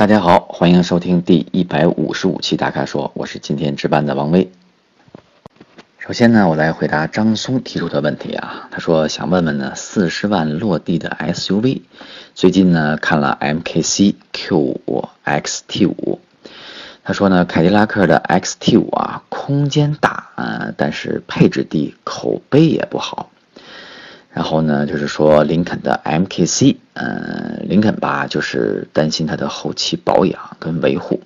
大家好，欢迎收听第一百五十五期大咖说，我是今天值班的王威。首先呢，我来回答张松提出的问题啊，他说想问问呢，四十万落地的 SUV，最近呢看了 MKC Q5 XT5，他说呢，凯迪拉克的 XT5 啊，空间大啊，但是配置低，口碑也不好。然后呢，就是说林肯的 MKC，嗯，林肯吧，就是担心它的后期保养跟维护。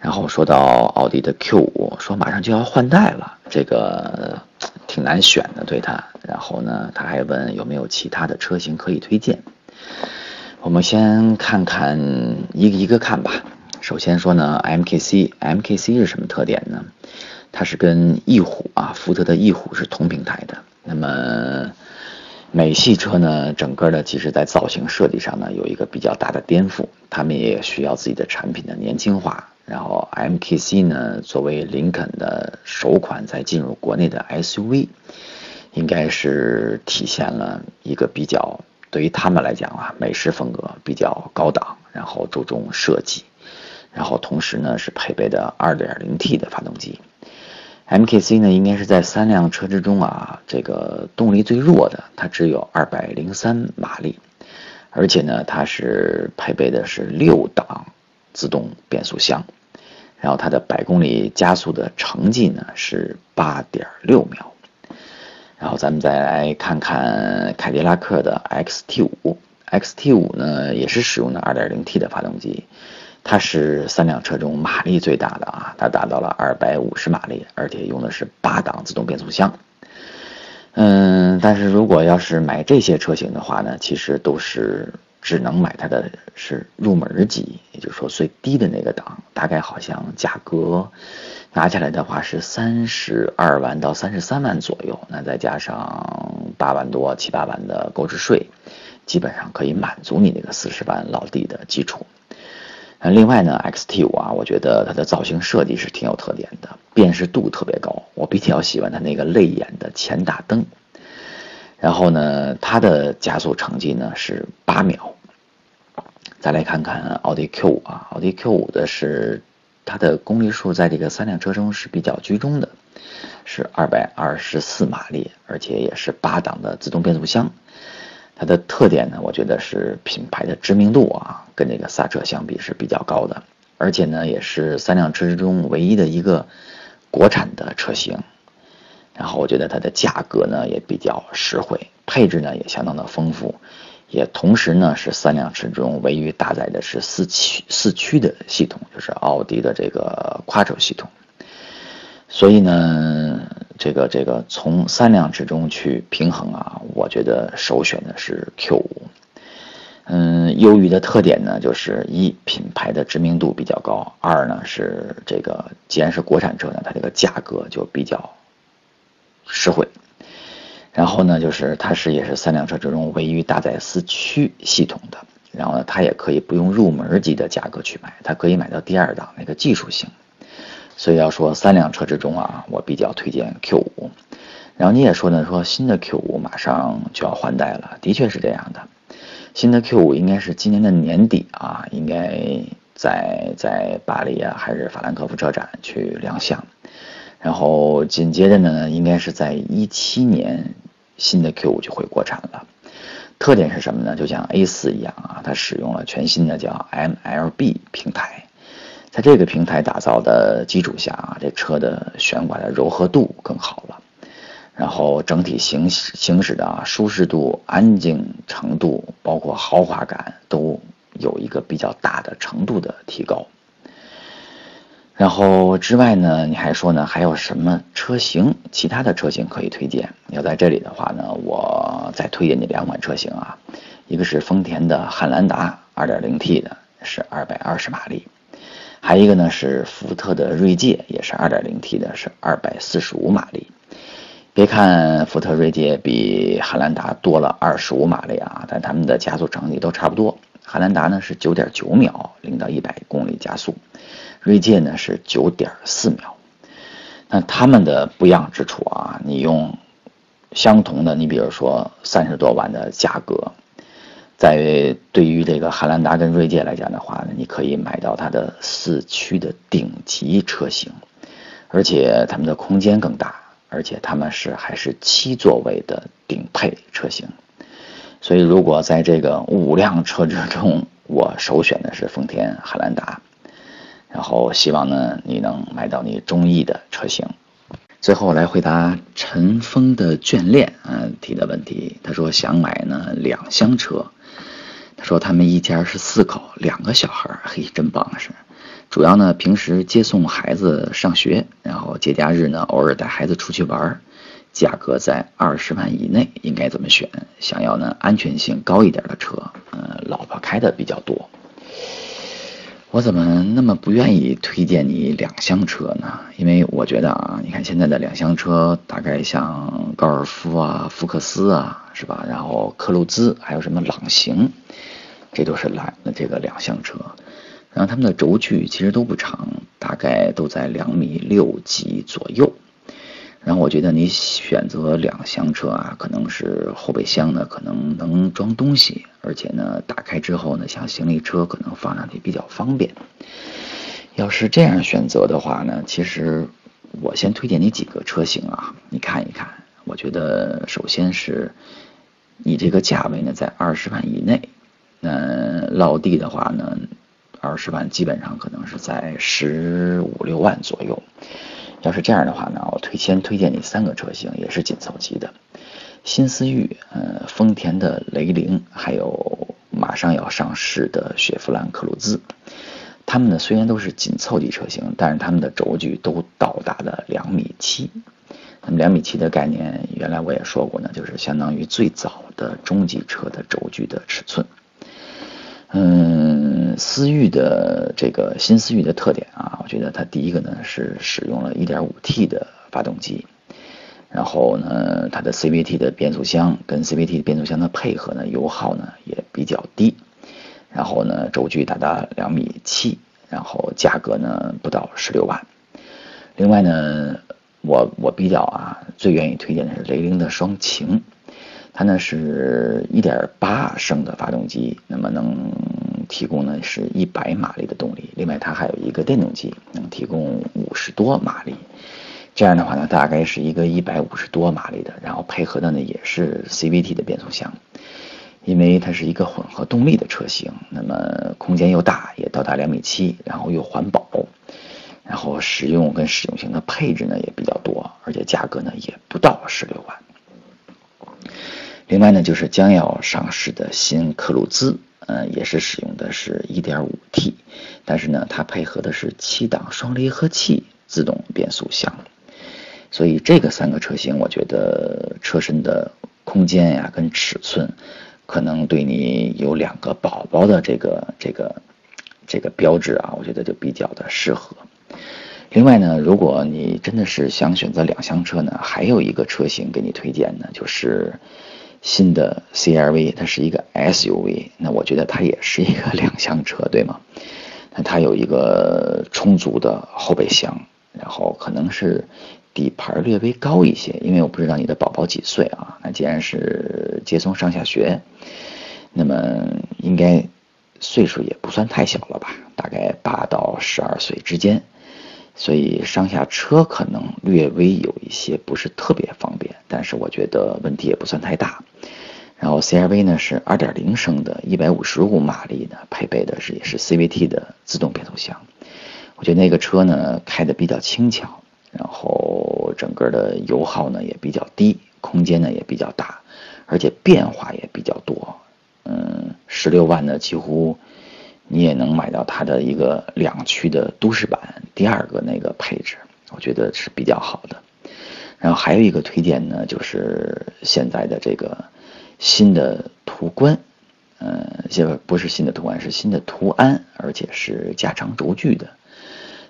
然后说到奥迪的 Q 五说马上就要换代了，这个挺难选的，对它。然后呢，他还问有没有其他的车型可以推荐。我们先看看一个一个看吧。首先说呢，MKC，MKC 是什么特点呢？它是跟翼虎啊，福特的翼虎是同平台的。那么美系车呢，整个的其实在造型设计上呢，有一个比较大的颠覆，他们也需要自己的产品的年轻化。然后 MKC 呢，作为林肯的首款在进入国内的 SUV，应该是体现了一个比较对于他们来讲啊，美式风格比较高档，然后注重设计，然后同时呢是配备的 2.0T 的发动机。MKC 呢，应该是在三辆车之中啊，这个动力最弱的，它只有二百零三马力，而且呢，它是配备的是六档自动变速箱，然后它的百公里加速的成绩呢是八点六秒，然后咱们再来看看凯迪拉克的 XT5，XT5 呢也是使用的二点零 T 的发动机。它是三辆车中马力最大的啊，它达到了二百五十马力，而且用的是八档自动变速箱。嗯，但是如果要是买这些车型的话呢，其实都是只能买它的是入门级，也就是说最低的那个档，大概好像价格拿下来的话是三十二万到三十三万左右，那再加上八万多七八万的购置税，基本上可以满足你那个四十万老弟的基础。那另外呢，XT5 啊，我觉得它的造型设计是挺有特点的，辨识度特别高。我比较喜欢它那个泪眼的前大灯。然后呢，它的加速成绩呢是八秒。再来看看奥迪 Q5 啊，奥迪 Q5 的是它的公里数在这个三辆车中是比较居中的，是二百二十四马力，而且也是八档的自动变速箱。的特点呢，我觉得是品牌的知名度啊，跟这个刹车相比是比较高的，而且呢，也是三辆车之中唯一的一个国产的车型。然后我觉得它的价格呢也比较实惠，配置呢也相当的丰富，也同时呢是三辆车中唯一搭载的是四驱四驱的系统，就是奥迪的这个 Quattro 系统。所以呢。这个这个从三辆之中去平衡啊，我觉得首选的是 Q5。嗯，优于的特点呢，就是一品牌的知名度比较高，二呢是这个既然是国产车呢，它这个价格就比较实惠。然后呢，就是它是也是三辆车之中唯一搭载四驱系统的，然后呢，它也可以不用入门级的价格去买，它可以买到第二档那个技术型。所以要说三辆车之中啊，我比较推荐 Q 五。然后你也说呢，说新的 Q 五马上就要换代了，的确是这样的。新的 Q 五应该是今年的年底啊，应该在在巴黎啊还是法兰克福车展去亮相。然后紧接着呢，应该是在一七年新的 Q 五就会国产了。特点是什么呢？就像 A 四一样啊，它使用了全新的叫 MLB 平台。在这个平台打造的基础下啊，这车的悬挂的柔和度更好了，然后整体行行驶的舒适度、安静程度，包括豪华感都有一个比较大的程度的提高。然后之外呢，你还说呢，还有什么车型？其他的车型可以推荐？要在这里的话呢，我再推荐你两款车型啊，一个是丰田的汉兰达 2.0T 的，是220马力。还有一个呢是福特的锐界，也是 2.0T 的，是245马力。别看福特锐界比汉兰达多了25马力啊，但它们的加速成绩都差不多。汉兰达呢是9.9秒零到100公里加速，锐界呢是9.4秒。那它们的不一样之处啊，你用相同的，你比如说三十多万的价格，在对于这个汉兰达跟锐界来讲的话呢，你可以买到它的四驱的顶级车型，而且它们的空间更大，而且它们是还是七座位的顶配车型。所以，如果在这个五辆车之中，我首选的是丰田汉兰达。然后，希望呢你能买到你中意的车型。最后来回答陈峰的眷恋啊提的问题，他说想买呢两厢车。说他们一家是四口，两个小孩，嘿，真棒是。主要呢平时接送孩子上学，然后节假日呢偶尔带孩子出去玩。价格在二十万以内，应该怎么选？想要呢安全性高一点的车，呃，老婆开的比较多。我怎么那么不愿意推荐你两厢车呢？因为我觉得啊，你看现在的两厢车，大概像高尔夫啊、福克斯啊，是吧？然后克鲁兹，还有什么朗行，这都是两这个两厢车。然后它们的轴距其实都不长，大概都在两米六几左右。然后我觉得你选择两厢车啊，可能是后备箱呢，可能能装东西，而且呢，打开之后呢，像行李车可能放上去比较方便。要是这样选择的话呢，其实我先推荐你几个车型啊，你看一看。觉得首先是你这个价位呢在二十万以内，那落地的话呢，二十万基本上可能是在十五六万左右。要是这样的话呢，我推先推荐你三个车型，也是紧凑级的，新思域、呃丰田的雷凌，还有马上要上市的雪佛兰科鲁兹。它们呢虽然都是紧凑级车型，但是它们的轴距都到达了两米七。那么两米七的概念，原来我也说过呢，就是相当于最早的中级车的轴距的尺寸。嗯，思域的这个新思域的特点啊，我觉得它第一个呢是使用了 1.5T 的发动机，然后呢，它的 CVT 的变速箱跟 CVT 变速箱的配合呢，油耗呢也比较低，然后呢，轴距达到两米七，然后价格呢不到十六万。另外呢，我我比较啊，最愿意推荐的是雷凌的双擎。它呢是1.8升的发动机，那么能提供呢是一百马力的动力。另外它还有一个电动机，能提供五十多马力。这样的话呢，大概是一个一百五十多马力的，然后配合的呢也是 CVT 的变速箱。因为它是一个混合动力的车型，那么空间又大，也到达两米七，然后又环保，然后实用跟实用型的配置呢也比较多，而且价格呢也不到十六万。另外呢，就是将要上市的新克鲁兹，嗯，也是使用的是 1.5T，但是呢，它配合的是七档双离合器自动变速箱，所以这个三个车型，我觉得车身的空间呀跟尺寸，可能对你有两个宝宝的这个这个这个标志啊，我觉得就比较的适合。另外呢，如果你真的是想选择两厢车呢，还有一个车型给你推荐呢，就是。新的 CRV 它是一个 SUV，那我觉得它也是一个两厢车，对吗？那它有一个充足的后备箱，然后可能是底盘略微高一些，因为我不知道你的宝宝几岁啊。那既然是接送上下学，那么应该岁数也不算太小了吧？大概八到十二岁之间。所以上下车可能略微有一些不是特别方便，但是我觉得问题也不算太大。然后 CRV 呢是2.0升的155马力的，配备的是也是 CVT 的自动变速箱。我觉得那个车呢开的比较轻巧，然后整个的油耗呢也比较低，空间呢也比较大，而且变化也比较多。嗯，十六万呢几乎。你也能买到它的一个两驱的都市版，第二个那个配置，我觉得是比较好的。然后还有一个推荐呢，就是现在的这个新的途观，呃，这个不是新的途观，是新的途安，而且是加长轴距的，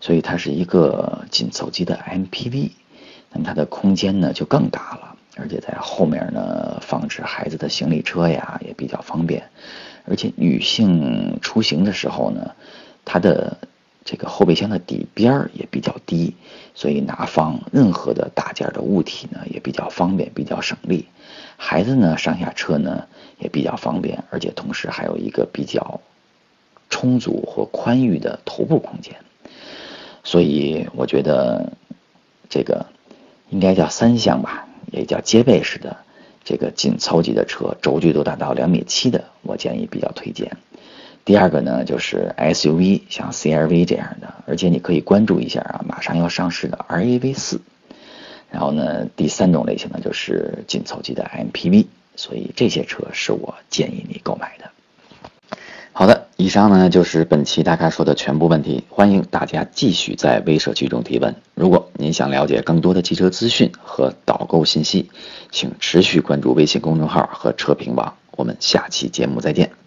所以它是一个紧凑级的 MPV，那么它的空间呢就更大了，而且在后面呢放置孩子的行李车呀也比较方便。而且女性出行的时候呢，它的这个后备箱的底边也比较低，所以拿放任何的大件的物体呢也比较方便，比较省力。孩子呢上下车呢也比较方便，而且同时还有一个比较充足或宽裕的头部空间。所以我觉得这个应该叫三厢吧，也叫接背式的这个紧凑级的车，轴距都达到两米七的，我建议比较推荐。第二个呢，就是 SUV，像 CRV 这样的，而且你可以关注一下啊，马上要上市的 RAV 四。然后呢，第三种类型呢，就是紧凑级的 MPV。所以这些车是我建议你购买的。好的，以上呢就是本期大咖说的全部问题，欢迎大家继续在微社区中提问。如果您想了解更多的汽车资讯和导购信息，请持续关注微信公众号和车评网。我们下期节目再见。